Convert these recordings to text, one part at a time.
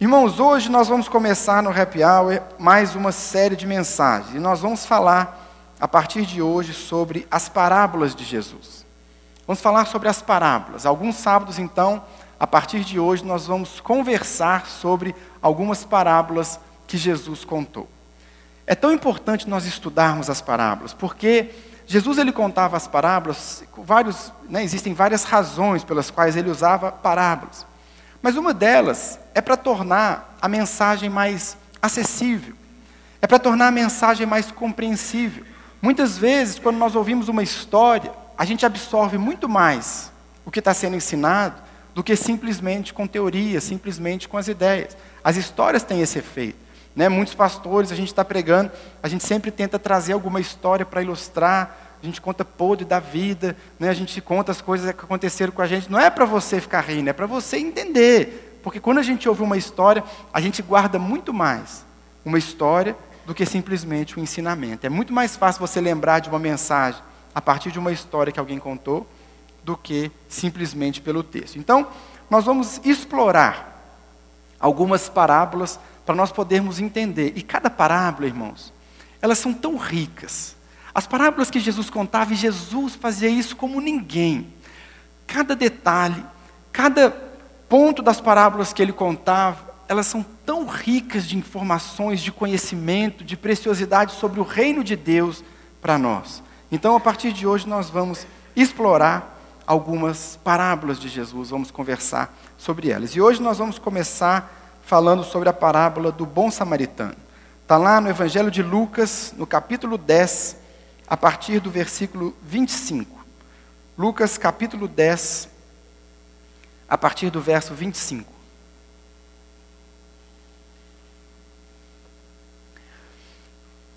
Irmãos, hoje nós vamos começar no Happy Hour mais uma série de mensagens. E nós vamos falar, a partir de hoje, sobre as parábolas de Jesus. Vamos falar sobre as parábolas. Alguns sábados, então, a partir de hoje, nós vamos conversar sobre algumas parábolas que Jesus contou. É tão importante nós estudarmos as parábolas, porque Jesus ele contava as parábolas, vários, né, existem várias razões pelas quais ele usava parábolas. Mas uma delas é para tornar a mensagem mais acessível, é para tornar a mensagem mais compreensível. Muitas vezes, quando nós ouvimos uma história, a gente absorve muito mais o que está sendo ensinado do que simplesmente com teoria, simplesmente com as ideias. As histórias têm esse efeito. Né? Muitos pastores, a gente está pregando, a gente sempre tenta trazer alguma história para ilustrar, a gente conta podre da vida, né? a gente conta as coisas que aconteceram com a gente. Não é para você ficar rindo, é para você entender. Porque quando a gente ouve uma história, a gente guarda muito mais uma história do que simplesmente um ensinamento. É muito mais fácil você lembrar de uma mensagem a partir de uma história que alguém contou do que simplesmente pelo texto. Então, nós vamos explorar algumas parábolas para nós podermos entender. E cada parábola, irmãos, elas são tão ricas as parábolas que Jesus contava, e Jesus fazia isso como ninguém. Cada detalhe, cada ponto das parábolas que ele contava, elas são tão ricas de informações, de conhecimento, de preciosidade sobre o reino de Deus para nós. Então, a partir de hoje, nós vamos explorar algumas parábolas de Jesus, vamos conversar sobre elas. E hoje nós vamos começar falando sobre a parábola do bom samaritano. Está lá no Evangelho de Lucas, no capítulo 10, a partir do versículo 25. Lucas capítulo 10, a partir do verso 25.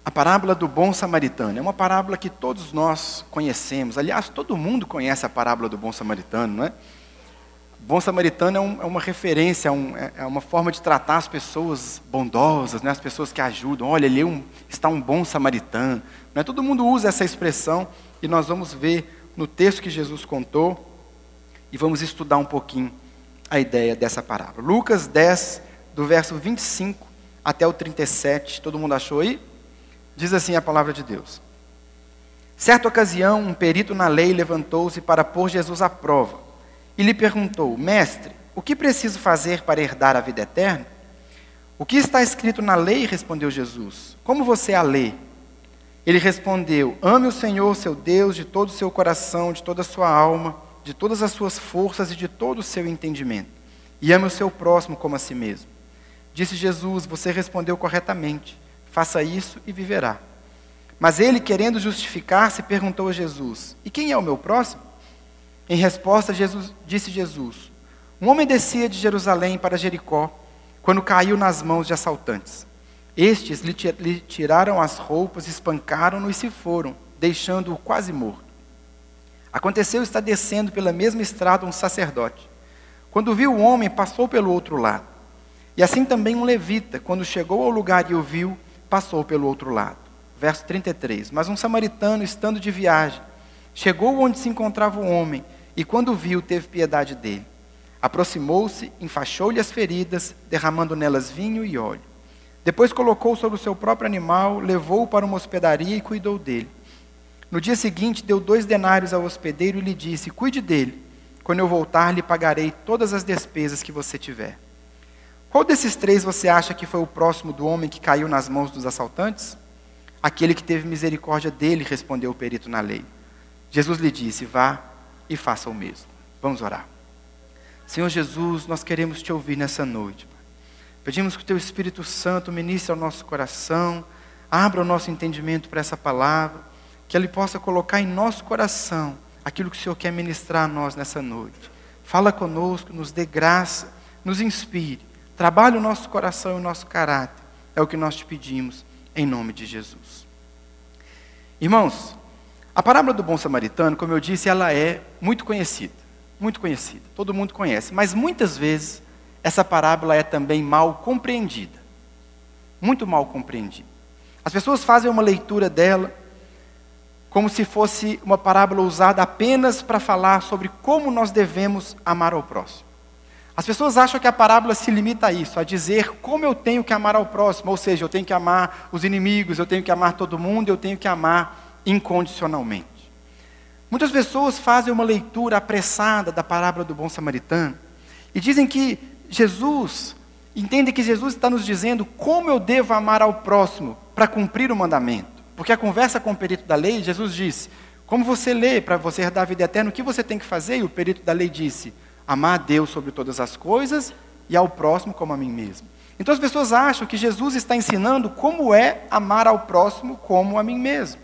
A parábola do bom samaritano é uma parábola que todos nós conhecemos. Aliás, todo mundo conhece a parábola do bom samaritano, não é? Bom samaritano é, um, é uma referência, é, um, é, é, uma forma de tratar as pessoas bondosas, né? as pessoas que ajudam. Olha, ali um, está um bom samaritano. Não é? Todo mundo usa essa expressão e nós vamos ver no texto que Jesus contou e vamos estudar um pouquinho a ideia dessa parábola. Lucas 10, do verso 25 até o 37. Todo mundo achou aí? Diz assim a palavra de Deus. Certa ocasião, um perito na lei levantou-se para pôr Jesus à prova e lhe perguntou: Mestre, o que preciso fazer para herdar a vida eterna? O que está escrito na lei? respondeu Jesus. Como você a lê? Ele respondeu: Ame o Senhor, seu Deus, de todo o seu coração, de toda a sua alma, de todas as suas forças e de todo o seu entendimento. E ame o seu próximo como a si mesmo. Disse Jesus: Você respondeu corretamente. Faça isso e viverá. Mas ele, querendo justificar-se, perguntou a Jesus: E quem é o meu próximo? Em resposta, Jesus, disse Jesus: Um homem descia de Jerusalém para Jericó, quando caiu nas mãos de assaltantes. Estes lhe tiraram as roupas, espancaram-no e se foram, deixando-o quase morto. Aconteceu estar descendo pela mesma estrada um sacerdote. Quando viu o homem, passou pelo outro lado. E assim também um levita, quando chegou ao lugar e o viu, passou pelo outro lado. Verso 33. Mas um samaritano, estando de viagem, chegou onde se encontrava o homem, e quando viu, teve piedade dele. Aproximou-se, enfaixou-lhe as feridas, derramando nelas vinho e óleo. Depois colocou sobre o seu próprio animal, levou-o para uma hospedaria e cuidou dele. No dia seguinte, deu dois denários ao hospedeiro e lhe disse: Cuide dele. Quando eu voltar, lhe pagarei todas as despesas que você tiver. Qual desses três você acha que foi o próximo do homem que caiu nas mãos dos assaltantes? Aquele que teve misericórdia dele, respondeu o perito na lei. Jesus lhe disse: Vá e faça o mesmo. Vamos orar. Senhor Jesus, nós queremos te ouvir nessa noite. Pedimos que o Teu Espírito Santo ministre ao nosso coração, abra o nosso entendimento para essa palavra, que Ele possa colocar em nosso coração aquilo que o Senhor quer ministrar a nós nessa noite. Fala conosco, nos dê graça, nos inspire, trabalhe o nosso coração e o nosso caráter. É o que nós te pedimos, em nome de Jesus. Irmãos, a parábola do bom samaritano, como eu disse, ela é muito conhecida, muito conhecida, todo mundo conhece, mas muitas vezes essa parábola é também mal compreendida. Muito mal compreendida. As pessoas fazem uma leitura dela como se fosse uma parábola usada apenas para falar sobre como nós devemos amar ao próximo. As pessoas acham que a parábola se limita a isso, a dizer como eu tenho que amar ao próximo, ou seja, eu tenho que amar os inimigos, eu tenho que amar todo mundo, eu tenho que amar incondicionalmente. Muitas pessoas fazem uma leitura apressada da parábola do bom samaritano e dizem que Jesus, entendem que Jesus está nos dizendo como eu devo amar ao próximo para cumprir o mandamento. Porque a conversa com o perito da lei, Jesus disse: Como você lê para você herdar a vida eterna, o que você tem que fazer? E o perito da lei disse: Amar a Deus sobre todas as coisas e ao próximo como a mim mesmo. Então as pessoas acham que Jesus está ensinando como é amar ao próximo como a mim mesmo.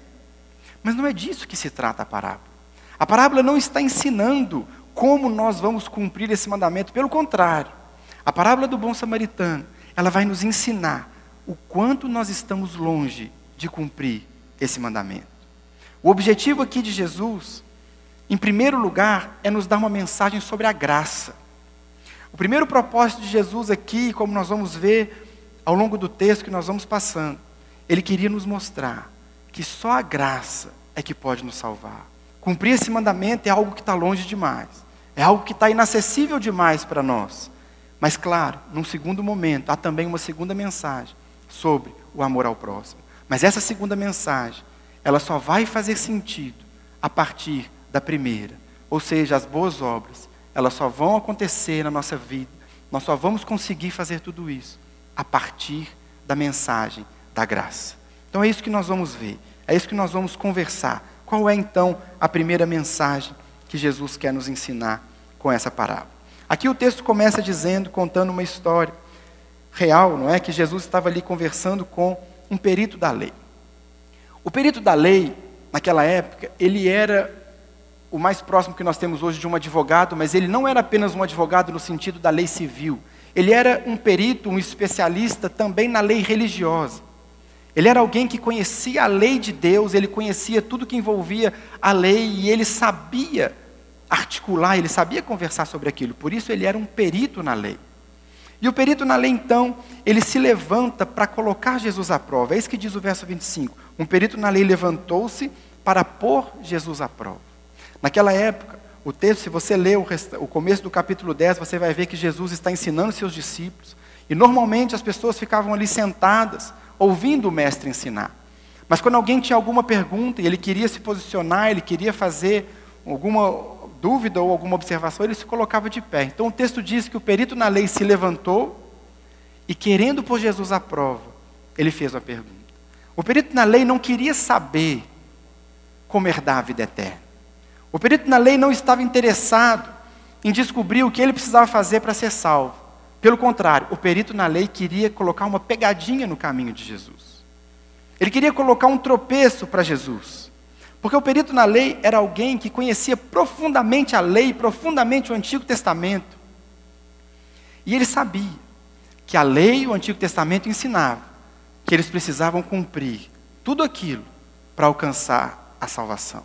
Mas não é disso que se trata a parábola. A parábola não está ensinando como nós vamos cumprir esse mandamento, pelo contrário. A parábola do bom samaritano, ela vai nos ensinar o quanto nós estamos longe de cumprir esse mandamento. O objetivo aqui de Jesus, em primeiro lugar, é nos dar uma mensagem sobre a graça. O primeiro propósito de Jesus aqui, como nós vamos ver ao longo do texto que nós vamos passando, ele queria nos mostrar que só a graça é que pode nos salvar. Cumprir esse mandamento é algo que está longe demais, é algo que está inacessível demais para nós. Mas, claro, num segundo momento, há também uma segunda mensagem sobre o amor ao próximo. Mas essa segunda mensagem, ela só vai fazer sentido a partir da primeira. Ou seja, as boas obras, elas só vão acontecer na nossa vida. Nós só vamos conseguir fazer tudo isso a partir da mensagem da graça. Então é isso que nós vamos ver, é isso que nós vamos conversar qual é então a primeira mensagem que Jesus quer nos ensinar com essa parábola? Aqui o texto começa dizendo, contando uma história real, não é? Que Jesus estava ali conversando com um perito da lei. O perito da lei, naquela época, ele era o mais próximo que nós temos hoje de um advogado, mas ele não era apenas um advogado no sentido da lei civil. Ele era um perito, um especialista também na lei religiosa. Ele era alguém que conhecia a lei de Deus, ele conhecia tudo que envolvia a lei e ele sabia articular, ele sabia conversar sobre aquilo. Por isso ele era um perito na lei. E o perito na lei, então, ele se levanta para colocar Jesus à prova. É isso que diz o verso 25. Um perito na lei levantou-se para pôr Jesus à prova. Naquela época, o texto, se você ler o, o começo do capítulo 10, você vai ver que Jesus está ensinando seus discípulos. E normalmente as pessoas ficavam ali sentadas, ouvindo o mestre ensinar. Mas quando alguém tinha alguma pergunta e ele queria se posicionar, ele queria fazer alguma dúvida ou alguma observação, ele se colocava de pé. Então o texto diz que o perito na lei se levantou e, querendo pôr Jesus à prova, ele fez uma pergunta. O perito na lei não queria saber como herdar a vida eterna. O perito na lei não estava interessado em descobrir o que ele precisava fazer para ser salvo. Pelo contrário, o perito na lei queria colocar uma pegadinha no caminho de Jesus. Ele queria colocar um tropeço para Jesus. Porque o perito na lei era alguém que conhecia profundamente a lei, profundamente o Antigo Testamento. E ele sabia que a lei e o Antigo Testamento ensinavam que eles precisavam cumprir tudo aquilo para alcançar a salvação.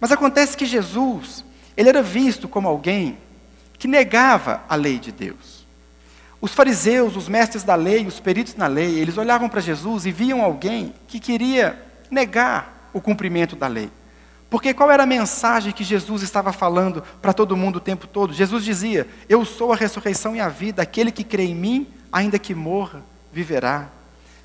Mas acontece que Jesus, ele era visto como alguém que negava a lei de Deus. Os fariseus, os mestres da lei, os peritos na lei, eles olhavam para Jesus e viam alguém que queria negar o cumprimento da lei. Porque qual era a mensagem que Jesus estava falando para todo mundo o tempo todo? Jesus dizia: Eu sou a ressurreição e a vida, aquele que crê em mim, ainda que morra, viverá.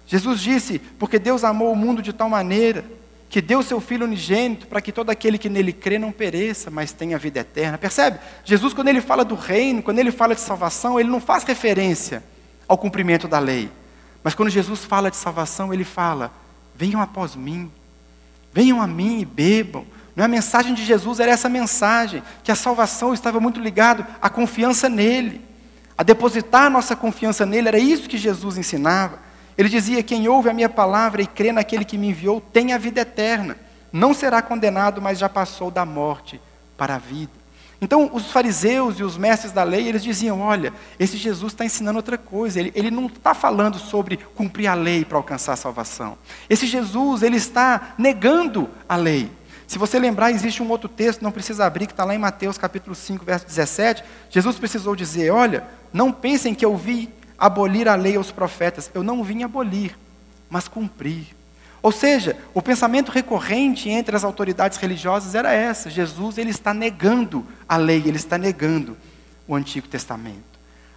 Jesus disse: Porque Deus amou o mundo de tal maneira que deu seu Filho unigênito para que todo aquele que nele crê não pereça, mas tenha vida eterna. Percebe? Jesus, quando ele fala do reino, quando ele fala de salvação, ele não faz referência ao cumprimento da lei. Mas quando Jesus fala de salvação, ele fala: venham após mim, venham a mim e bebam. Não é a mensagem de Jesus era essa mensagem, que a salvação estava muito ligado à confiança nele, a depositar nossa confiança nele, era isso que Jesus ensinava. Ele dizia: Quem ouve a minha palavra e crê naquele que me enviou tem a vida eterna. Não será condenado, mas já passou da morte para a vida. Então, os fariseus e os mestres da lei, eles diziam: olha, esse Jesus está ensinando outra coisa. Ele, ele não está falando sobre cumprir a lei para alcançar a salvação. Esse Jesus, ele está negando a lei. Se você lembrar, existe um outro texto, não precisa abrir, que está lá em Mateus capítulo 5, verso 17. Jesus precisou dizer: olha, não pensem que eu vi abolir a lei aos profetas. Eu não vim abolir, mas cumprir. Ou seja, o pensamento recorrente entre as autoridades religiosas era essa: Jesus ele está negando a lei, ele está negando o Antigo Testamento.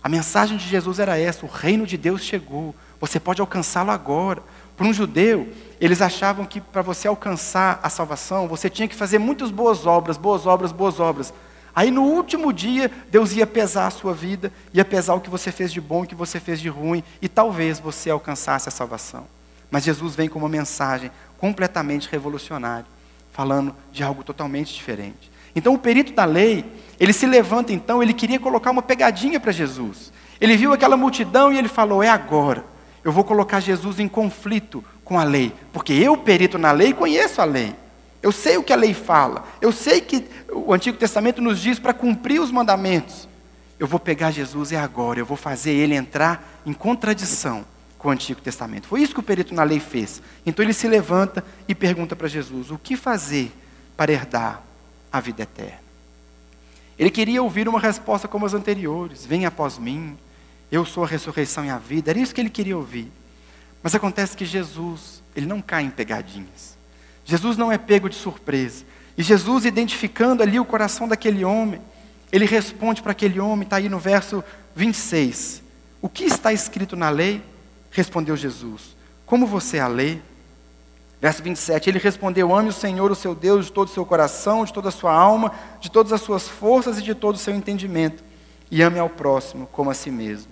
A mensagem de Jesus era essa: o reino de Deus chegou, você pode alcançá-lo agora. Para um judeu, eles achavam que para você alcançar a salvação, você tinha que fazer muitas boas obras, boas obras, boas obras. Aí no último dia, Deus ia pesar a sua vida, ia pesar o que você fez de bom, o que você fez de ruim, e talvez você alcançasse a salvação. Mas Jesus vem com uma mensagem completamente revolucionária, falando de algo totalmente diferente. Então o perito da lei, ele se levanta então, ele queria colocar uma pegadinha para Jesus. Ele viu aquela multidão e ele falou: "É agora. Eu vou colocar Jesus em conflito com a lei, porque eu, perito na lei, conheço a lei. Eu sei o que a lei fala. Eu sei que o Antigo Testamento nos diz para cumprir os mandamentos. Eu vou pegar Jesus é agora, eu vou fazer ele entrar em contradição com o Antigo Testamento. Foi isso que o perito na lei fez. Então ele se levanta e pergunta para Jesus: o que fazer para herdar a vida eterna? Ele queria ouvir uma resposta como as anteriores: Venha após mim, eu sou a ressurreição e a vida. Era isso que ele queria ouvir. Mas acontece que Jesus, ele não cai em pegadinhas. Jesus não é pego de surpresa. E Jesus, identificando ali o coração daquele homem, ele responde para aquele homem, está aí no verso 26. O que está escrito na lei? Respondeu Jesus. Como você a lê? Verso 27, ele respondeu: Ame o Senhor, o seu Deus, de todo o seu coração, de toda a sua alma, de todas as suas forças e de todo o seu entendimento. E ame ao próximo como a si mesmo.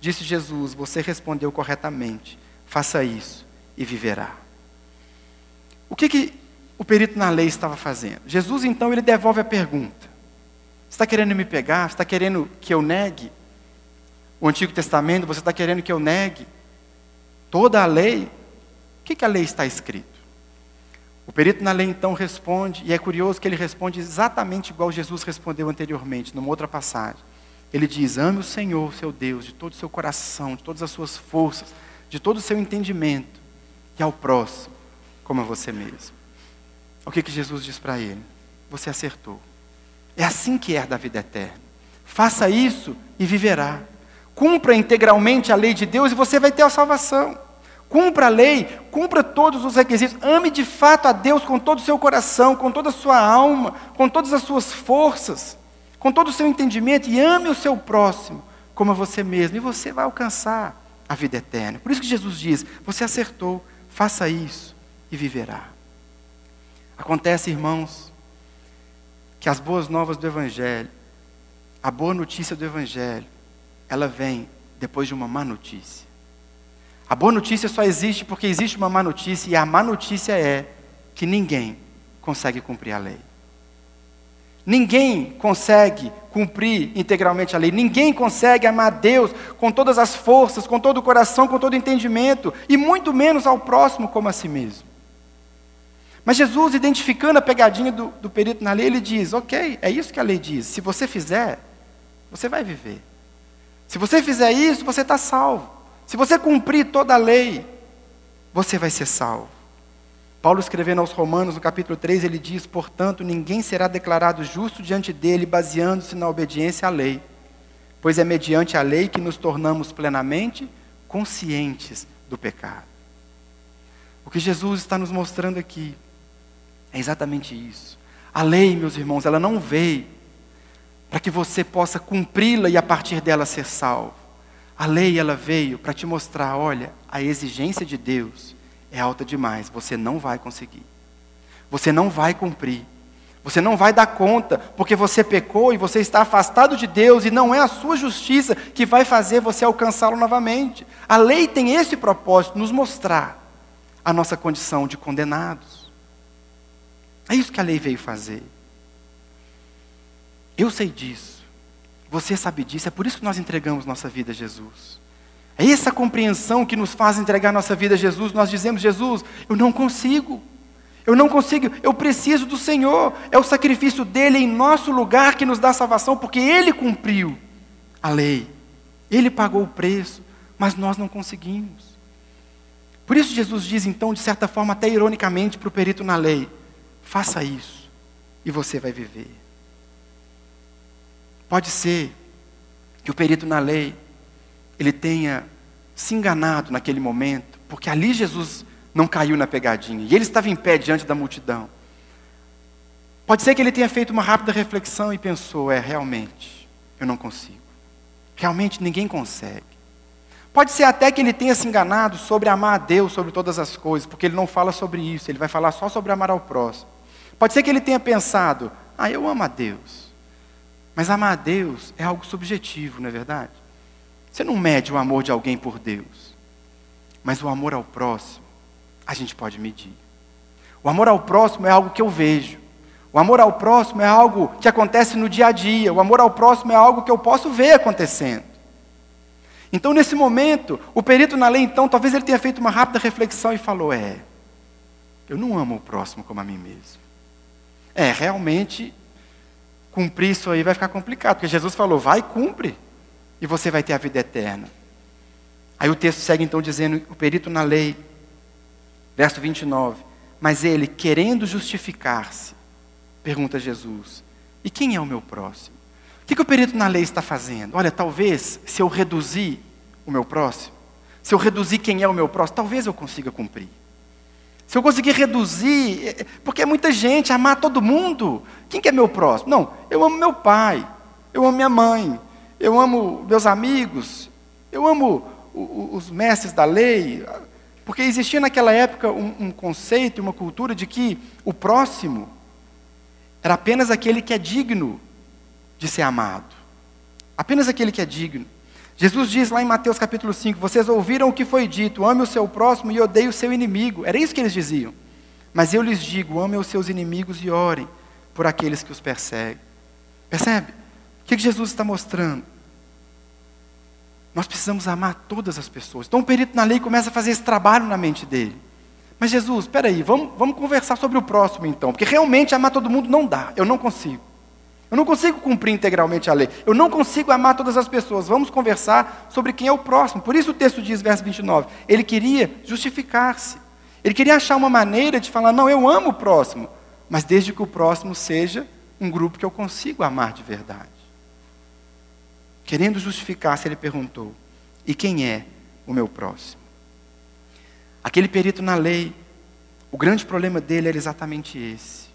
Disse Jesus: Você respondeu corretamente. Faça isso e viverá. O que, que o perito na lei estava fazendo? Jesus, então, ele devolve a pergunta. Você está querendo me pegar? Você está querendo que eu negue o Antigo Testamento? Você está querendo que eu negue toda a lei? O que, que a lei está escrito? O perito na lei então responde, e é curioso que ele responde exatamente igual Jesus respondeu anteriormente, numa outra passagem. Ele diz: Ame o Senhor, seu Deus, de todo o seu coração, de todas as suas forças, de todo o seu entendimento, e ao próximo como a você mesmo. O que, que Jesus diz para ele? Você acertou. É assim que é da vida eterna. Faça isso e viverá. Cumpra integralmente a lei de Deus e você vai ter a salvação. Cumpra a lei, cumpra todos os requisitos. Ame de fato a Deus com todo o seu coração, com toda a sua alma, com todas as suas forças, com todo o seu entendimento e ame o seu próximo como a você mesmo. E você vai alcançar a vida eterna. Por isso que Jesus diz: você acertou, faça isso e viverá. Acontece, irmãos, que as boas novas do Evangelho, a boa notícia do Evangelho, ela vem depois de uma má notícia. A boa notícia só existe porque existe uma má notícia, e a má notícia é que ninguém consegue cumprir a lei. Ninguém consegue cumprir integralmente a lei. Ninguém consegue amar Deus com todas as forças, com todo o coração, com todo o entendimento, e muito menos ao próximo como a si mesmo. Mas Jesus, identificando a pegadinha do, do perito na lei, ele diz: Ok, é isso que a lei diz. Se você fizer, você vai viver. Se você fizer isso, você está salvo. Se você cumprir toda a lei, você vai ser salvo. Paulo escrevendo aos Romanos, no capítulo 3, ele diz: Portanto, ninguém será declarado justo diante dele, baseando-se na obediência à lei, pois é mediante a lei que nos tornamos plenamente conscientes do pecado. O que Jesus está nos mostrando aqui é exatamente isso. A lei, meus irmãos, ela não veio para que você possa cumpri-la e a partir dela ser salvo. A lei, ela veio para te mostrar: olha, a exigência de Deus é alta demais, você não vai conseguir. Você não vai cumprir. Você não vai dar conta, porque você pecou e você está afastado de Deus, e não é a sua justiça que vai fazer você alcançá-lo novamente. A lei tem esse propósito, nos mostrar a nossa condição de condenados. É isso que a lei veio fazer. Eu sei disso. Você sabe disso. É por isso que nós entregamos nossa vida a Jesus. É essa compreensão que nos faz entregar nossa vida a Jesus. Nós dizemos, Jesus, eu não consigo. Eu não consigo, eu preciso do Senhor. É o sacrifício dele em nosso lugar que nos dá salvação, porque ele cumpriu a lei. Ele pagou o preço, mas nós não conseguimos. Por isso Jesus diz então, de certa forma, até ironicamente para o perito na lei: Faça isso e você vai viver. Pode ser que o perito na lei ele tenha se enganado naquele momento, porque ali Jesus não caiu na pegadinha e ele estava em pé diante da multidão. Pode ser que ele tenha feito uma rápida reflexão e pensou: é realmente, eu não consigo. Realmente ninguém consegue. Pode ser até que ele tenha se enganado sobre amar a Deus sobre todas as coisas, porque ele não fala sobre isso, ele vai falar só sobre amar ao próximo. Pode ser que ele tenha pensado, ah, eu amo a Deus. Mas amar a Deus é algo subjetivo, não é verdade? Você não mede o amor de alguém por Deus. Mas o amor ao próximo, a gente pode medir. O amor ao próximo é algo que eu vejo. O amor ao próximo é algo que acontece no dia a dia. O amor ao próximo é algo que eu posso ver acontecendo. Então, nesse momento, o perito na lei, então, talvez ele tenha feito uma rápida reflexão e falou: É, eu não amo o próximo como a mim mesmo. É, realmente, cumprir isso aí vai ficar complicado, porque Jesus falou: Vai, cumpre, e você vai ter a vida eterna. Aí o texto segue então dizendo: O perito na lei, verso 29. Mas ele, querendo justificar-se, pergunta Jesus: E quem é o meu próximo? O que, que o perito na lei está fazendo? Olha, talvez se eu reduzir o meu próximo, se eu reduzir quem é o meu próximo, talvez eu consiga cumprir. Se eu conseguir reduzir, é, é, porque é muita gente, amar todo mundo. Quem que é meu próximo? Não, eu amo meu pai, eu amo minha mãe, eu amo meus amigos, eu amo os mestres da lei, porque existia naquela época um, um conceito, uma cultura de que o próximo era apenas aquele que é digno de ser amado. Apenas aquele que é digno. Jesus diz lá em Mateus capítulo 5: Vocês ouviram o que foi dito, ame o seu próximo e odeie o seu inimigo. Era isso que eles diziam. Mas eu lhes digo: amem os seus inimigos e orem por aqueles que os perseguem. Percebe? O que Jesus está mostrando? Nós precisamos amar todas as pessoas. Então o perito na lei começa a fazer esse trabalho na mente dele. Mas Jesus, espera aí, vamos, vamos conversar sobre o próximo então, porque realmente amar todo mundo não dá, eu não consigo. Eu não consigo cumprir integralmente a lei. Eu não consigo amar todas as pessoas. Vamos conversar sobre quem é o próximo. Por isso o texto diz, verso 29, ele queria justificar-se. Ele queria achar uma maneira de falar: não, eu amo o próximo, mas desde que o próximo seja um grupo que eu consigo amar de verdade. Querendo justificar-se, ele perguntou: E quem é o meu próximo? Aquele perito na lei, o grande problema dele era exatamente esse.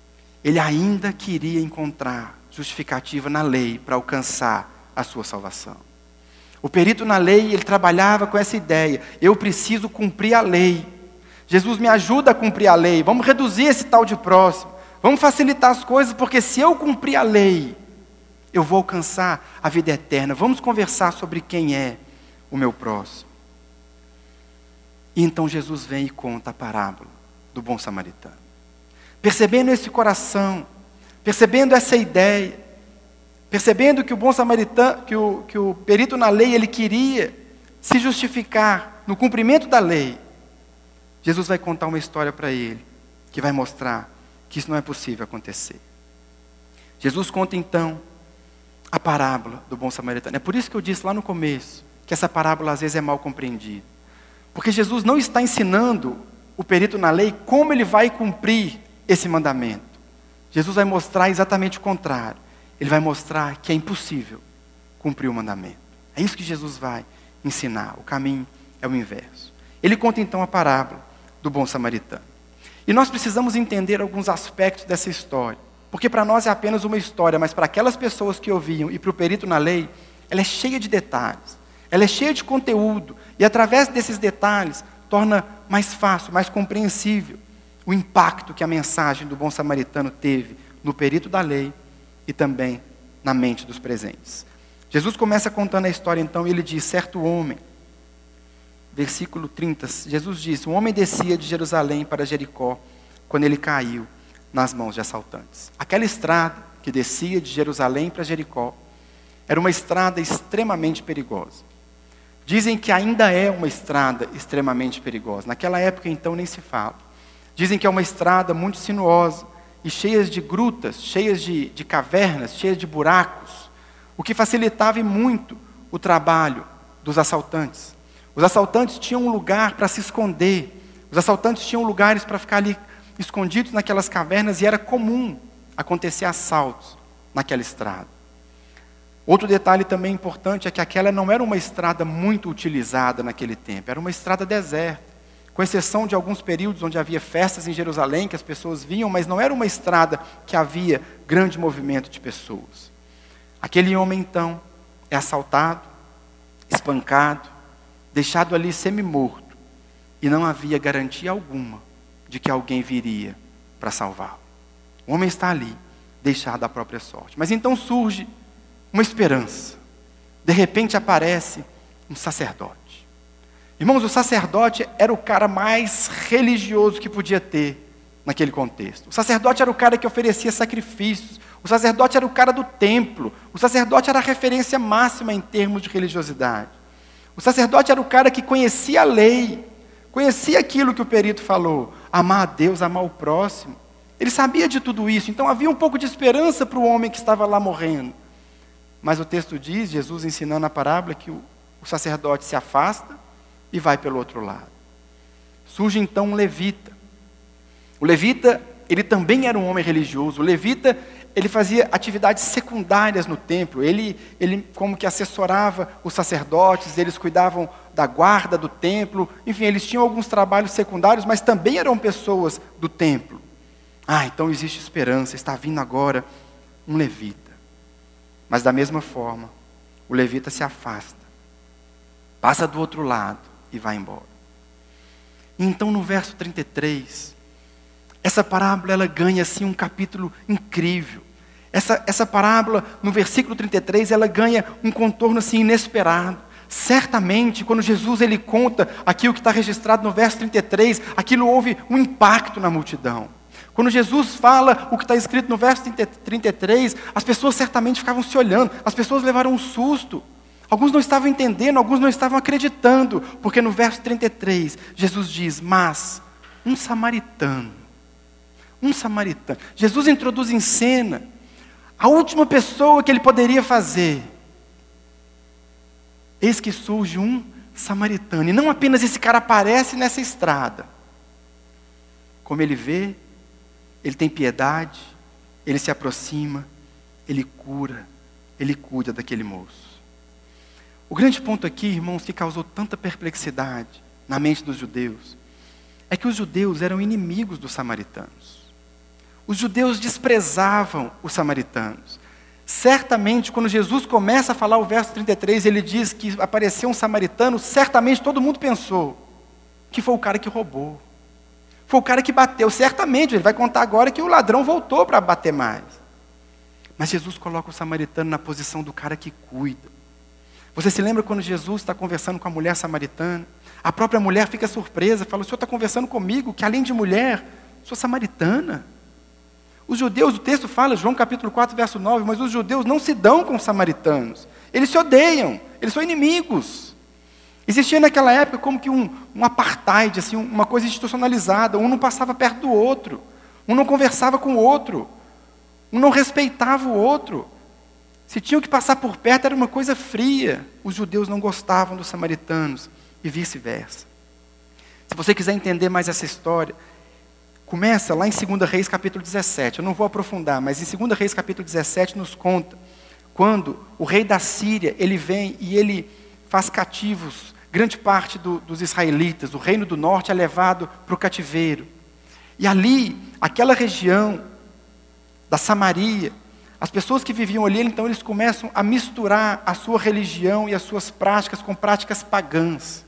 Ele ainda queria encontrar justificativa na lei para alcançar a sua salvação. O perito na lei, ele trabalhava com essa ideia: eu preciso cumprir a lei. Jesus me ajuda a cumprir a lei. Vamos reduzir esse tal de próximo. Vamos facilitar as coisas, porque se eu cumprir a lei, eu vou alcançar a vida eterna. Vamos conversar sobre quem é o meu próximo. E então Jesus vem e conta a parábola do bom samaritano. Percebendo esse coração, percebendo essa ideia, percebendo que o bom samaritano, que o, que o perito na lei, ele queria se justificar no cumprimento da lei, Jesus vai contar uma história para ele, que vai mostrar que isso não é possível acontecer. Jesus conta então a parábola do bom samaritano. É por isso que eu disse lá no começo que essa parábola às vezes é mal compreendida. Porque Jesus não está ensinando o perito na lei como ele vai cumprir esse mandamento. Jesus vai mostrar exatamente o contrário. Ele vai mostrar que é impossível cumprir o mandamento. É isso que Jesus vai ensinar. O caminho é o inverso. Ele conta então a parábola do bom samaritano. E nós precisamos entender alguns aspectos dessa história. Porque para nós é apenas uma história, mas para aquelas pessoas que ouviam e para o perito na lei, ela é cheia de detalhes, ela é cheia de conteúdo, e através desses detalhes torna mais fácil, mais compreensível o impacto que a mensagem do bom samaritano teve no perito da lei e também na mente dos presentes. Jesus começa contando a história então, e ele diz: certo homem, versículo 30, Jesus disse: Um homem descia de Jerusalém para Jericó quando ele caiu nas mãos de assaltantes. Aquela estrada que descia de Jerusalém para Jericó era uma estrada extremamente perigosa. Dizem que ainda é uma estrada extremamente perigosa. Naquela época, então, nem se fala. Dizem que é uma estrada muito sinuosa e cheia de grutas, cheias de, de cavernas, cheias de buracos, o que facilitava muito o trabalho dos assaltantes. Os assaltantes tinham um lugar para se esconder, os assaltantes tinham lugares para ficar ali escondidos naquelas cavernas e era comum acontecer assaltos naquela estrada. Outro detalhe também importante é que aquela não era uma estrada muito utilizada naquele tempo, era uma estrada deserta, com exceção de alguns períodos onde havia festas em Jerusalém que as pessoas vinham, mas não era uma estrada que havia grande movimento de pessoas. Aquele homem então é assaltado, espancado, deixado ali semi-morto, e não havia garantia alguma de que alguém viria para salvá-lo. O homem está ali, deixado à própria sorte. Mas então surge uma esperança. De repente aparece um sacerdote. Irmãos, o sacerdote era o cara mais religioso que podia ter naquele contexto. O sacerdote era o cara que oferecia sacrifícios. O sacerdote era o cara do templo. O sacerdote era a referência máxima em termos de religiosidade. O sacerdote era o cara que conhecia a lei, conhecia aquilo que o perito falou: amar a Deus, amar o próximo. Ele sabia de tudo isso, então havia um pouco de esperança para o homem que estava lá morrendo. Mas o texto diz, Jesus ensinando a parábola, que o, o sacerdote se afasta e vai pelo outro lado. Surge então um levita. O levita, ele também era um homem religioso. O levita, ele fazia atividades secundárias no templo. Ele, ele como que assessorava os sacerdotes, eles cuidavam da guarda do templo. Enfim, eles tinham alguns trabalhos secundários, mas também eram pessoas do templo. Ah, então existe esperança, está vindo agora um levita. Mas da mesma forma, o levita se afasta, passa do outro lado e vai embora. Então no verso 33, essa parábola ela ganha assim um capítulo incrível. Essa, essa parábola, no versículo 33, ela ganha um contorno assim inesperado. Certamente, quando Jesus ele conta aquilo que está registrado no verso 33, aquilo houve um impacto na multidão. Quando Jesus fala o que está escrito no verso 33, as pessoas certamente ficavam se olhando, as pessoas levaram um susto. Alguns não estavam entendendo, alguns não estavam acreditando, porque no verso 33, Jesus diz: Mas um samaritano, um samaritano. Jesus introduz em cena a última pessoa que ele poderia fazer. Eis que surge um samaritano, e não apenas esse cara aparece nessa estrada, como ele vê ele tem piedade, ele se aproxima, ele cura, ele cuida daquele moço. O grande ponto aqui, irmãos, que causou tanta perplexidade na mente dos judeus, é que os judeus eram inimigos dos samaritanos. Os judeus desprezavam os samaritanos. Certamente, quando Jesus começa a falar o verso 33, ele diz que apareceu um samaritano, certamente todo mundo pensou que foi o cara que roubou. Foi o cara que bateu. Certamente, ele vai contar agora que o ladrão voltou para bater mais. Mas Jesus coloca o samaritano na posição do cara que cuida. Você se lembra quando Jesus está conversando com a mulher samaritana? A própria mulher fica surpresa, fala: O senhor está conversando comigo, que além de mulher, sou samaritana. Os judeus, o texto fala, João capítulo 4, verso 9, mas os judeus não se dão com os samaritanos. Eles se odeiam, eles são inimigos. Existia naquela época como que um, um apartheid, assim, uma coisa institucionalizada. Um não passava perto do outro. Um não conversava com o outro. Um não respeitava o outro. Se tinham que passar por perto, era uma coisa fria. Os judeus não gostavam dos samaritanos e vice-versa. Se você quiser entender mais essa história, começa lá em 2 Reis capítulo 17. Eu não vou aprofundar, mas em 2 Reis capítulo 17 nos conta quando o rei da Síria, ele vem e ele faz cativos grande parte do, dos israelitas, o reino do norte é levado para o cativeiro. E ali, aquela região da Samaria, as pessoas que viviam ali, então eles começam a misturar a sua religião e as suas práticas com práticas pagãs.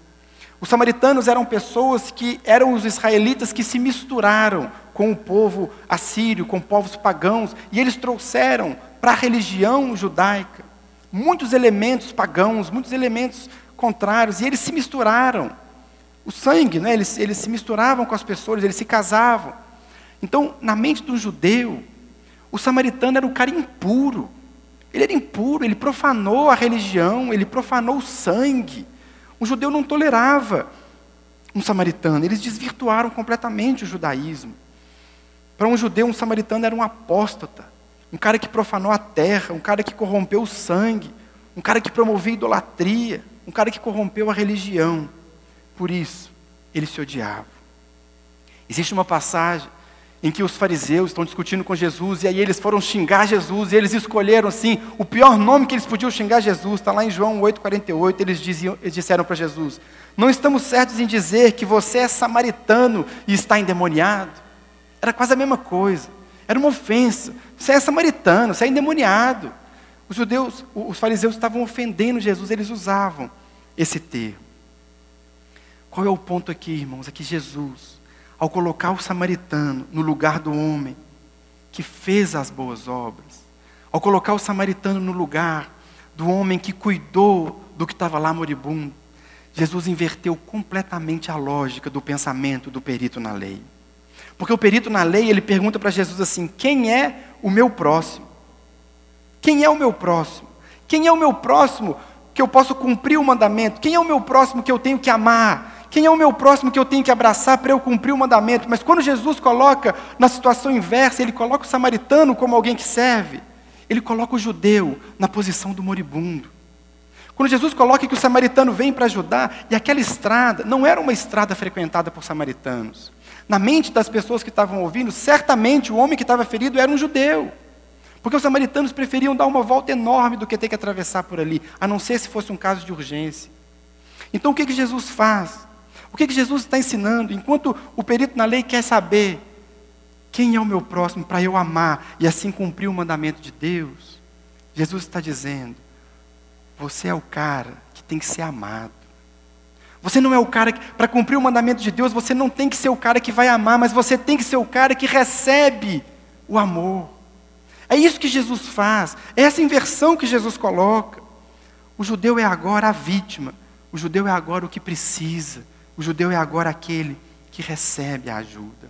Os samaritanos eram pessoas que eram os israelitas que se misturaram com o povo assírio, com povos pagãos, e eles trouxeram para a religião judaica muitos elementos pagãos, muitos elementos contrários, e eles se misturaram. O sangue, né, eles, eles se misturavam com as pessoas, eles se casavam. Então, na mente do judeu, o samaritano era um cara impuro. Ele era impuro, ele profanou a religião, ele profanou o sangue. O judeu não tolerava um samaritano, eles desvirtuaram completamente o judaísmo. Para um judeu, um samaritano era um apóstata, um cara que profanou a terra, um cara que corrompeu o sangue, um cara que promovia idolatria um cara que corrompeu a religião. Por isso, eles se odiavam. Existe uma passagem em que os fariseus estão discutindo com Jesus e aí eles foram xingar Jesus e eles escolheram assim o pior nome que eles podiam xingar Jesus. Está lá em João 8,48. Eles, diziam, eles disseram para Jesus: Não estamos certos em dizer que você é samaritano e está endemoniado. Era quase a mesma coisa. Era uma ofensa. Você é samaritano, você é endemoniado. Os judeus, os fariseus estavam ofendendo Jesus, eles usavam esse termo. Qual é o ponto aqui, irmãos? É que Jesus, ao colocar o samaritano no lugar do homem que fez as boas obras, ao colocar o samaritano no lugar do homem que cuidou do que estava lá moribundo, Jesus inverteu completamente a lógica do pensamento do perito na lei. Porque o perito na lei, ele pergunta para Jesus assim: quem é o meu próximo? Quem é o meu próximo? Quem é o meu próximo que eu posso cumprir o mandamento? Quem é o meu próximo que eu tenho que amar? Quem é o meu próximo que eu tenho que abraçar para eu cumprir o mandamento? Mas quando Jesus coloca na situação inversa, ele coloca o samaritano como alguém que serve, ele coloca o judeu na posição do moribundo. Quando Jesus coloca que o samaritano vem para ajudar, e aquela estrada não era uma estrada frequentada por samaritanos. Na mente das pessoas que estavam ouvindo, certamente o homem que estava ferido era um judeu. Porque os samaritanos preferiam dar uma volta enorme do que ter que atravessar por ali, a não ser se fosse um caso de urgência. Então o que, que Jesus faz? O que, que Jesus está ensinando? Enquanto o perito na lei quer saber quem é o meu próximo para eu amar e assim cumprir o mandamento de Deus, Jesus está dizendo: você é o cara que tem que ser amado. Você não é o cara que, para cumprir o mandamento de Deus, você não tem que ser o cara que vai amar, mas você tem que ser o cara que recebe o amor. É isso que Jesus faz, é essa inversão que Jesus coloca. O judeu é agora a vítima, o judeu é agora o que precisa, o judeu é agora aquele que recebe a ajuda.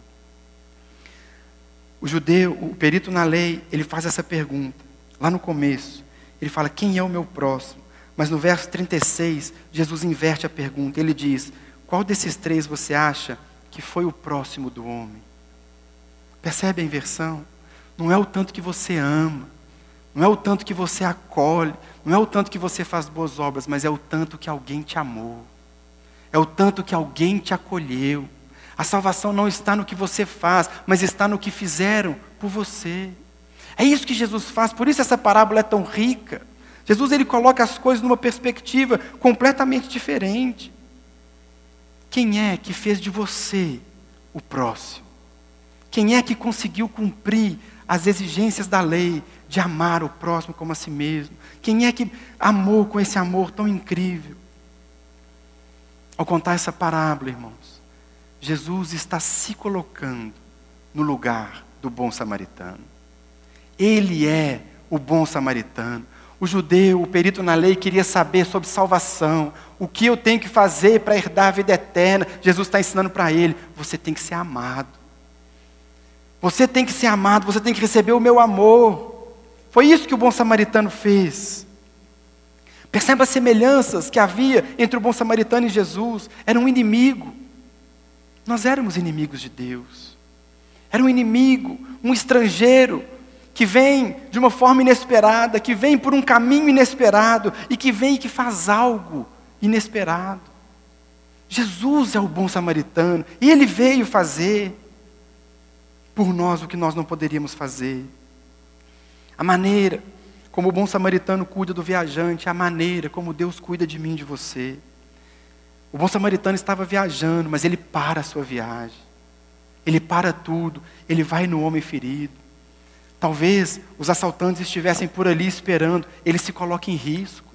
O judeu, o perito na lei, ele faz essa pergunta, lá no começo. Ele fala: Quem é o meu próximo? Mas no verso 36, Jesus inverte a pergunta. Ele diz: Qual desses três você acha que foi o próximo do homem? Percebe a inversão? Não é o tanto que você ama, não é o tanto que você acolhe, não é o tanto que você faz boas obras, mas é o tanto que alguém te amou, é o tanto que alguém te acolheu. A salvação não está no que você faz, mas está no que fizeram por você. É isso que Jesus faz, por isso essa parábola é tão rica. Jesus ele coloca as coisas numa perspectiva completamente diferente. Quem é que fez de você o próximo? Quem é que conseguiu cumprir as exigências da lei de amar o próximo como a si mesmo? Quem é que amou com esse amor tão incrível? Ao contar essa parábola, irmãos, Jesus está se colocando no lugar do bom samaritano. Ele é o bom samaritano. O judeu, o perito na lei, queria saber sobre salvação. O que eu tenho que fazer para herdar a vida eterna? Jesus está ensinando para ele: você tem que ser amado. Você tem que ser amado, você tem que receber o meu amor. Foi isso que o bom samaritano fez. Perceba as semelhanças que havia entre o bom samaritano e Jesus. Era um inimigo. Nós éramos inimigos de Deus. Era um inimigo, um estrangeiro, que vem de uma forma inesperada, que vem por um caminho inesperado e que vem e que faz algo inesperado. Jesus é o bom samaritano e ele veio fazer por nós o que nós não poderíamos fazer. A maneira como o bom samaritano cuida do viajante, a maneira como Deus cuida de mim e de você. O bom samaritano estava viajando, mas ele para a sua viagem. Ele para tudo, ele vai no homem ferido. Talvez os assaltantes estivessem por ali esperando, ele se coloca em risco.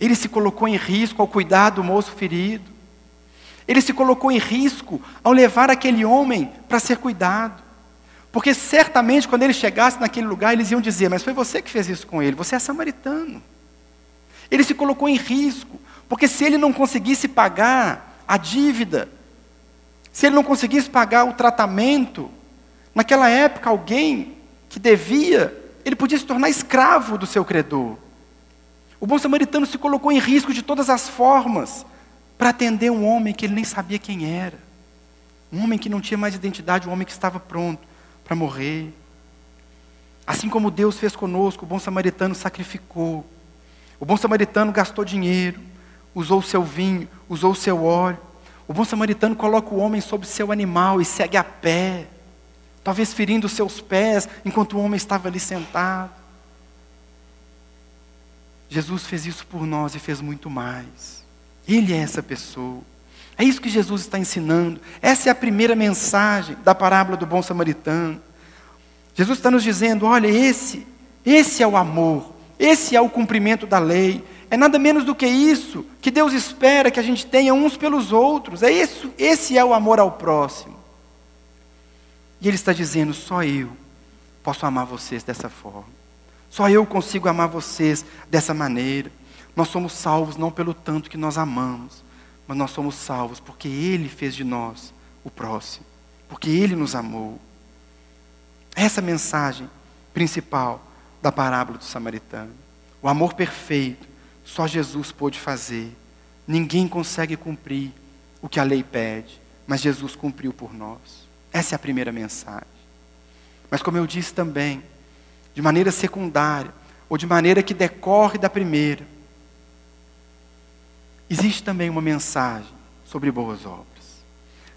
Ele se colocou em risco ao cuidar do moço ferido. Ele se colocou em risco ao levar aquele homem para ser cuidado. Porque certamente quando ele chegasse naquele lugar, eles iam dizer: Mas foi você que fez isso com ele, você é samaritano. Ele se colocou em risco, porque se ele não conseguisse pagar a dívida, se ele não conseguisse pagar o tratamento, naquela época alguém que devia, ele podia se tornar escravo do seu credor. O bom samaritano se colocou em risco de todas as formas para atender um homem que ele nem sabia quem era. Um homem que não tinha mais identidade, um homem que estava pronto para morrer. Assim como Deus fez conosco, o bom samaritano sacrificou. O bom samaritano gastou dinheiro, usou o seu vinho, usou o seu óleo. O bom samaritano coloca o homem sobre seu animal e segue a pé talvez ferindo seus pés enquanto o homem estava ali sentado. Jesus fez isso por nós e fez muito mais. Ele é essa pessoa. É isso que Jesus está ensinando. Essa é a primeira mensagem da parábola do bom samaritano. Jesus está nos dizendo: olha, esse, esse é o amor Esse é o cumprimento da lei. É nada menos do que isso que Deus espera que a gente tenha uns pelos outros. É isso, esse é o amor ao próximo. E Ele está dizendo: só eu posso amar vocês dessa forma. Só eu consigo amar vocês dessa maneira. Nós somos salvos não pelo tanto que nós amamos, mas nós somos salvos porque Ele fez de nós o próximo, porque Ele nos amou. Essa é a mensagem principal da parábola do samaritano. O amor perfeito, só Jesus pôde fazer. Ninguém consegue cumprir o que a lei pede, mas Jesus cumpriu por nós. Essa é a primeira mensagem. Mas, como eu disse também, de maneira secundária, ou de maneira que decorre da primeira, existe também uma mensagem sobre boas obras.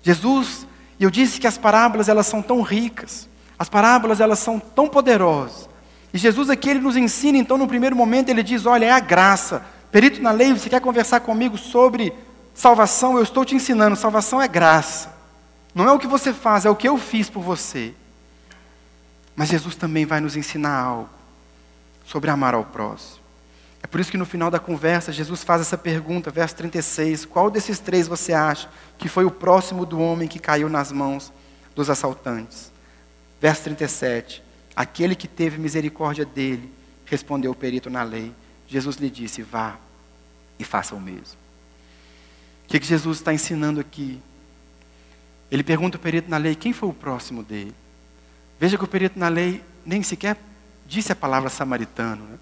Jesus, e eu disse que as parábolas elas são tão ricas, as parábolas elas são tão poderosas. E Jesus aqui ele nos ensina, então no primeiro momento ele diz: "Olha, é a graça. Perito na lei, você quer conversar comigo sobre salvação? Eu estou te ensinando, salvação é graça. Não é o que você faz, é o que eu fiz por você. Mas Jesus também vai nos ensinar algo sobre amar ao próximo. É por isso que no final da conversa, Jesus faz essa pergunta, verso 36, qual desses três você acha que foi o próximo do homem que caiu nas mãos dos assaltantes? Verso 37, aquele que teve misericórdia dele, respondeu o perito na lei. Jesus lhe disse, vá e faça o mesmo. O que, Jesus está ensinando aqui? Ele pergunta ao perito na lei, quem foi o próximo dele? Veja que o perito na lei nem sequer disse a palavra samaritano. Né?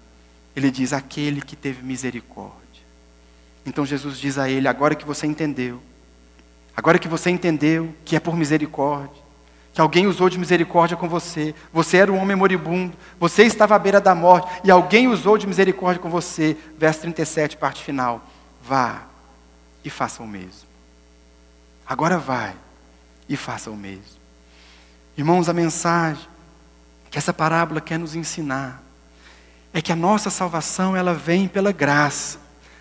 Ele diz aquele que teve misericórdia. Então Jesus diz a ele: agora que você entendeu, agora que você entendeu que é por misericórdia, que alguém usou de misericórdia com você, você era um homem moribundo, você estava à beira da morte e alguém usou de misericórdia com você. Verso 37, parte final. Vá e faça o mesmo. Agora vai e faça o mesmo. Irmãos, a mensagem que essa parábola quer nos ensinar é que a nossa salvação ela vem pela graça.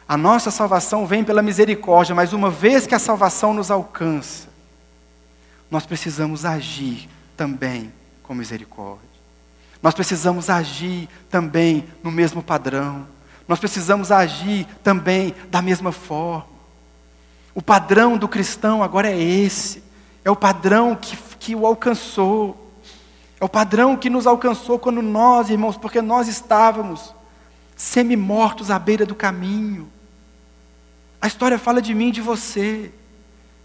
A nossa salvação vem pela misericórdia, mas uma vez que a salvação nos alcança, nós precisamos agir também com misericórdia. Nós precisamos agir também no mesmo padrão. Nós precisamos agir também da mesma forma. O padrão do cristão agora é esse. É o padrão que que o alcançou. É o padrão que nos alcançou quando nós, irmãos, porque nós estávamos semi-mortos à beira do caminho. A história fala de mim e de você.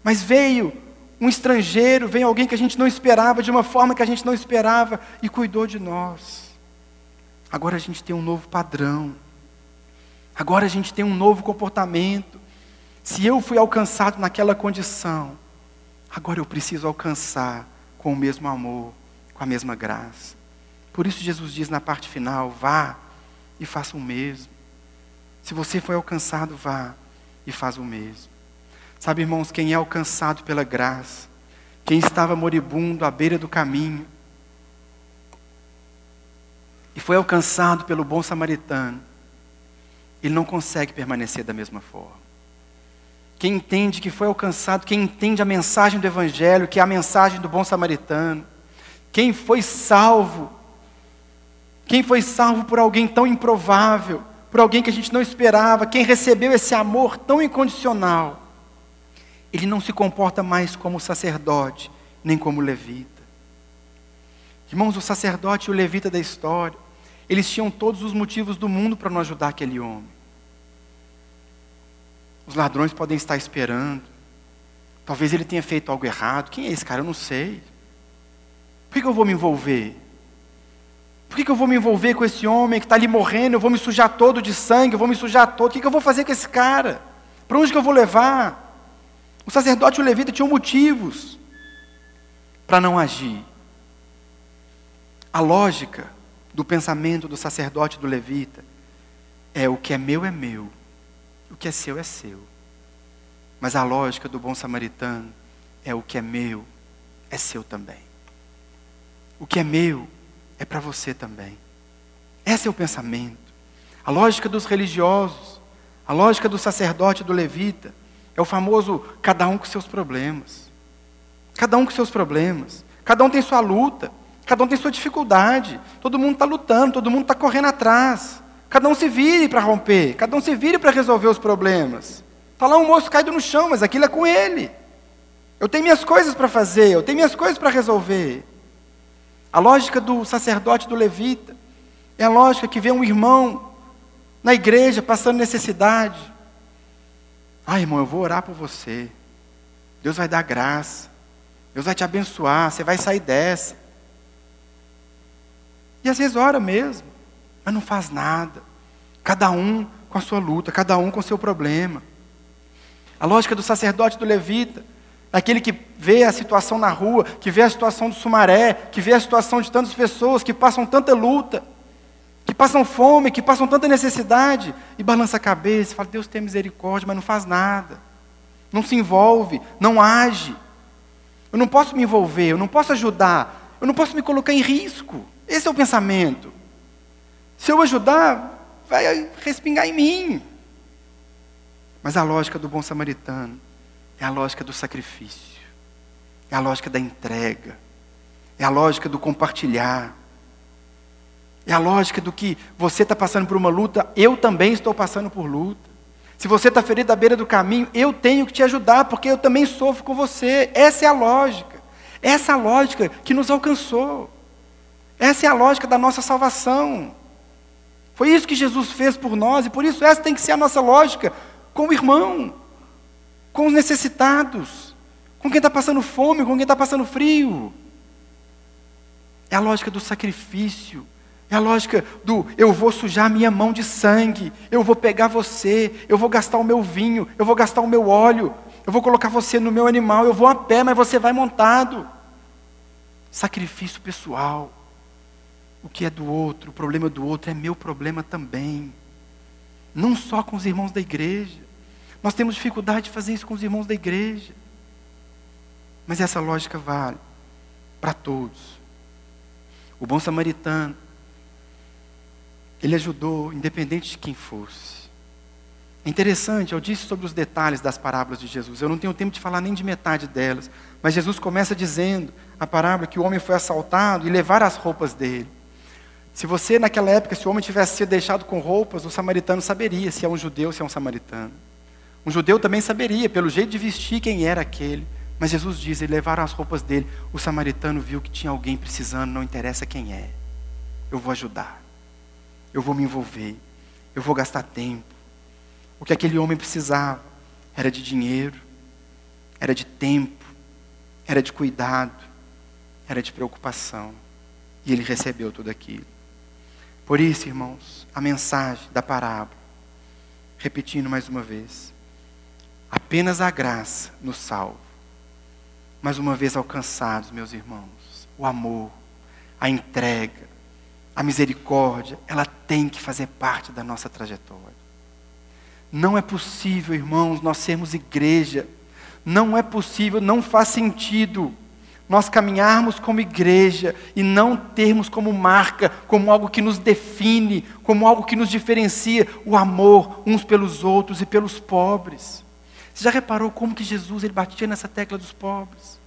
Mas veio um estrangeiro, veio alguém que a gente não esperava, de uma forma que a gente não esperava, e cuidou de nós. Agora a gente tem um novo padrão. Agora a gente tem um novo comportamento. Se eu fui alcançado naquela condição, Agora eu preciso alcançar com o mesmo amor, com a mesma graça. Por isso Jesus diz na parte final: vá e faça o mesmo. Se você foi alcançado, vá e faz o mesmo. Sabe, irmãos, quem é alcançado pela graça, quem estava moribundo à beira do caminho, e foi alcançado pelo bom samaritano, ele não consegue permanecer da mesma forma quem entende que foi alcançado, quem entende a mensagem do Evangelho, que é a mensagem do bom samaritano, quem foi salvo, quem foi salvo por alguém tão improvável, por alguém que a gente não esperava, quem recebeu esse amor tão incondicional, ele não se comporta mais como sacerdote, nem como levita. Irmãos, o sacerdote e o levita da história, eles tinham todos os motivos do mundo para não ajudar aquele homem. Os ladrões podem estar esperando. Talvez ele tenha feito algo errado. Quem é esse cara? Eu não sei. Por que eu vou me envolver? Por que eu vou me envolver com esse homem que está ali morrendo? Eu vou me sujar todo de sangue, eu vou me sujar todo. O que eu vou fazer com esse cara? Para onde que eu vou levar? O sacerdote e o levita tinham motivos para não agir. A lógica do pensamento do sacerdote e do levita é: o que é meu é meu, o que é seu é seu. Mas a lógica do bom samaritano é o que é meu é seu também. O que é meu é para você também. Esse é o pensamento. A lógica dos religiosos, a lógica do sacerdote e do levita, é o famoso cada um com seus problemas. Cada um com seus problemas. Cada um tem sua luta. Cada um tem sua dificuldade. Todo mundo está lutando, todo mundo está correndo atrás. Cada um se vire para romper, cada um se vire para resolver os problemas. Está lá um moço caído no chão, mas aquilo é com ele. Eu tenho minhas coisas para fazer, eu tenho minhas coisas para resolver. A lógica do sacerdote do levita é a lógica que vê um irmão na igreja passando necessidade. Ah, irmão, eu vou orar por você. Deus vai dar graça. Deus vai te abençoar. Você vai sair dessa. E às vezes ora mesmo, mas não faz nada. Cada um com a sua luta, cada um com o seu problema. A lógica do sacerdote do levita, aquele que vê a situação na rua, que vê a situação do Sumaré, que vê a situação de tantas pessoas que passam tanta luta, que passam fome, que passam tanta necessidade, e balança a cabeça e fala: Deus tem misericórdia, mas não faz nada, não se envolve, não age. Eu não posso me envolver, eu não posso ajudar, eu não posso me colocar em risco. Esse é o pensamento. Se eu ajudar, vai respingar em mim. Mas a lógica do bom samaritano é a lógica do sacrifício, é a lógica da entrega, é a lógica do compartilhar, é a lógica do que você está passando por uma luta, eu também estou passando por luta. Se você está ferido à beira do caminho, eu tenho que te ajudar, porque eu também sofro com você. Essa é a lógica. Essa é a lógica que nos alcançou. Essa é a lógica da nossa salvação. Foi isso que Jesus fez por nós, e por isso essa tem que ser a nossa lógica com o irmão, com os necessitados, com quem está passando fome, com quem está passando frio. É a lógica do sacrifício, é a lógica do eu vou sujar minha mão de sangue, eu vou pegar você, eu vou gastar o meu vinho, eu vou gastar o meu óleo, eu vou colocar você no meu animal, eu vou a pé, mas você vai montado. Sacrifício pessoal o que é do outro, o problema do outro é meu problema também. Não só com os irmãos da igreja. Nós temos dificuldade de fazer isso com os irmãos da igreja. Mas essa lógica vale para todos. O bom samaritano, ele ajudou, independente de quem fosse. É interessante, eu disse sobre os detalhes das parábolas de Jesus. Eu não tenho tempo de falar nem de metade delas. Mas Jesus começa dizendo a parábola que o homem foi assaltado e levaram as roupas dele. Se você, naquela época, se o homem tivesse sido deixado com roupas, o samaritano saberia se é um judeu ou se é um samaritano. Um judeu também saberia, pelo jeito de vestir, quem era aquele. Mas Jesus diz: eles levaram as roupas dele. O samaritano viu que tinha alguém precisando, não interessa quem é. Eu vou ajudar. Eu vou me envolver. Eu vou gastar tempo. O que aquele homem precisava era de dinheiro, era de tempo, era de cuidado, era de preocupação. E ele recebeu tudo aquilo. Por isso, irmãos, a mensagem da parábola, repetindo mais uma vez, apenas a graça nos salva. Mais uma vez alcançados, meus irmãos, o amor, a entrega, a misericórdia, ela tem que fazer parte da nossa trajetória. Não é possível, irmãos, nós sermos igreja. Não é possível, não faz sentido nós caminharmos como igreja e não termos como marca, como algo que nos define, como algo que nos diferencia, o amor uns pelos outros e pelos pobres. Você já reparou como que Jesus ele batia nessa tecla dos pobres?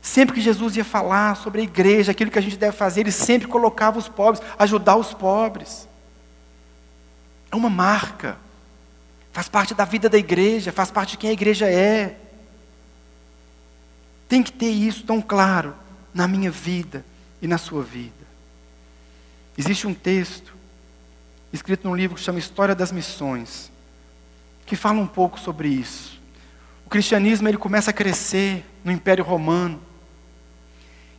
Sempre que Jesus ia falar sobre a igreja, aquilo que a gente deve fazer, ele sempre colocava os pobres, ajudar os pobres. É uma marca. Faz parte da vida da igreja, faz parte de quem a igreja é. Tem que ter isso tão claro na minha vida e na sua vida. Existe um texto escrito num livro que chama História das Missões, que fala um pouco sobre isso. O cristianismo ele começa a crescer no Império Romano.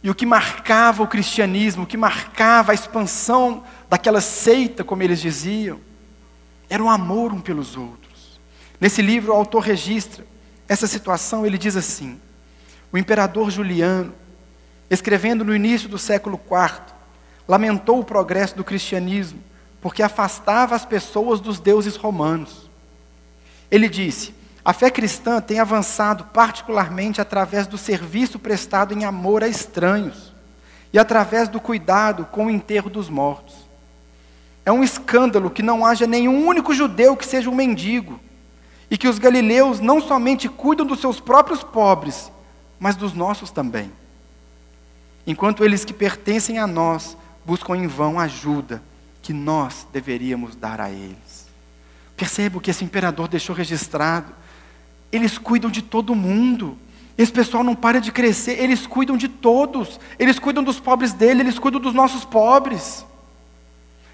E o que marcava o cristianismo, o que marcava a expansão daquela seita, como eles diziam, era o amor um pelos outros. Nesse livro, o autor registra essa situação, ele diz assim: o imperador Juliano, escrevendo no início do século IV, lamentou o progresso do cristianismo porque afastava as pessoas dos deuses romanos. Ele disse: a fé cristã tem avançado particularmente através do serviço prestado em amor a estranhos e através do cuidado com o enterro dos mortos. É um escândalo que não haja nenhum único judeu que seja um mendigo e que os galileus não somente cuidam dos seus próprios pobres, mas dos nossos também. Enquanto eles que pertencem a nós buscam em vão ajuda que nós deveríamos dar a eles. Perceba o que esse imperador deixou registrado. Eles cuidam de todo mundo. Esse pessoal não para de crescer, eles cuidam de todos. Eles cuidam dos pobres dele, eles cuidam dos nossos pobres.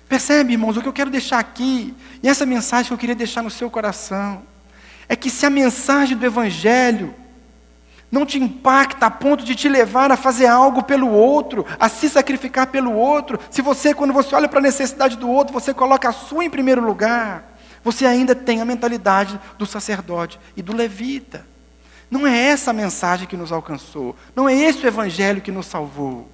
Percebe, irmãos, o que eu quero deixar aqui, e essa mensagem que eu queria deixar no seu coração, é que se a mensagem do Evangelho não te impacta a ponto de te levar a fazer algo pelo outro, a se sacrificar pelo outro, se você, quando você olha para a necessidade do outro, você coloca a sua em primeiro lugar, você ainda tem a mentalidade do sacerdote e do levita. Não é essa a mensagem que nos alcançou, não é esse o evangelho que nos salvou.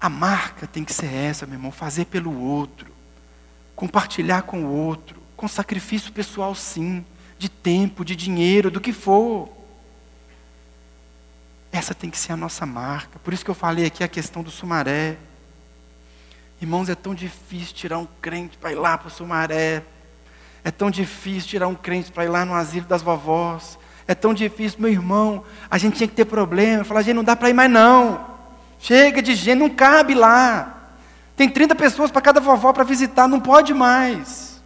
A marca tem que ser essa, meu irmão, fazer pelo outro, compartilhar com o outro, com sacrifício pessoal, sim, de tempo, de dinheiro, do que for. Essa tem que ser a nossa marca. Por isso que eu falei aqui a questão do Sumaré. Irmãos, é tão difícil tirar um crente para ir lá para o Sumaré. É tão difícil tirar um crente para ir lá no asilo das vovós. É tão difícil, meu irmão. A gente tinha que ter problema. Falar, gente, não dá para ir mais não. Chega de gente, não cabe lá. Tem 30 pessoas para cada vovó para visitar, não pode mais.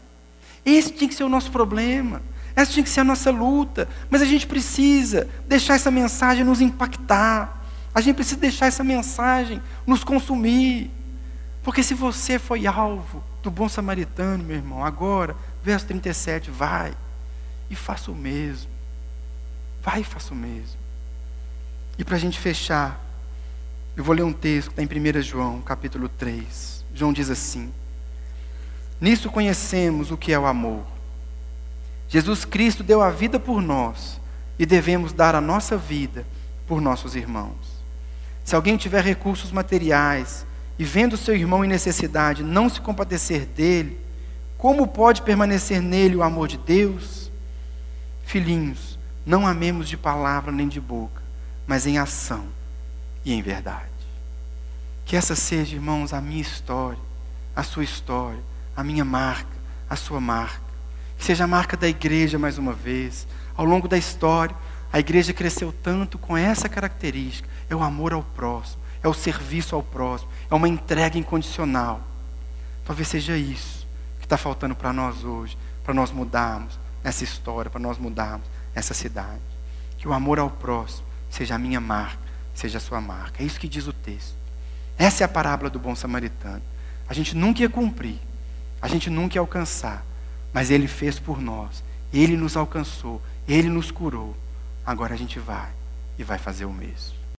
Esse tinha que ser o nosso problema. Essa tinha que ser a nossa luta. Mas a gente precisa deixar essa mensagem nos impactar. A gente precisa deixar essa mensagem nos consumir. Porque se você foi alvo do bom samaritano, meu irmão, agora, verso 37, vai e faça o mesmo. Vai e faça o mesmo. E para a gente fechar, eu vou ler um texto que está em 1 João, capítulo 3. João diz assim: Nisso conhecemos o que é o amor. Jesus Cristo deu a vida por nós e devemos dar a nossa vida por nossos irmãos. Se alguém tiver recursos materiais e vendo seu irmão em necessidade não se compadecer dele, como pode permanecer nele o amor de Deus? Filhinhos, não amemos de palavra nem de boca, mas em ação e em verdade. Que essa seja, irmãos, a minha história, a sua história, a minha marca, a sua marca. Que seja a marca da igreja mais uma vez. Ao longo da história, a igreja cresceu tanto com essa característica: é o amor ao próximo, é o serviço ao próximo, é uma entrega incondicional. Talvez seja isso que está faltando para nós hoje, para nós mudarmos essa história, para nós mudarmos essa cidade. Que o amor ao próximo seja a minha marca, seja a sua marca. É isso que diz o texto. Essa é a parábola do bom samaritano. A gente nunca ia cumprir, a gente nunca ia alcançar, mas Ele fez por nós, Ele nos alcançou, Ele nos curou. Agora a gente vai e vai fazer o mesmo.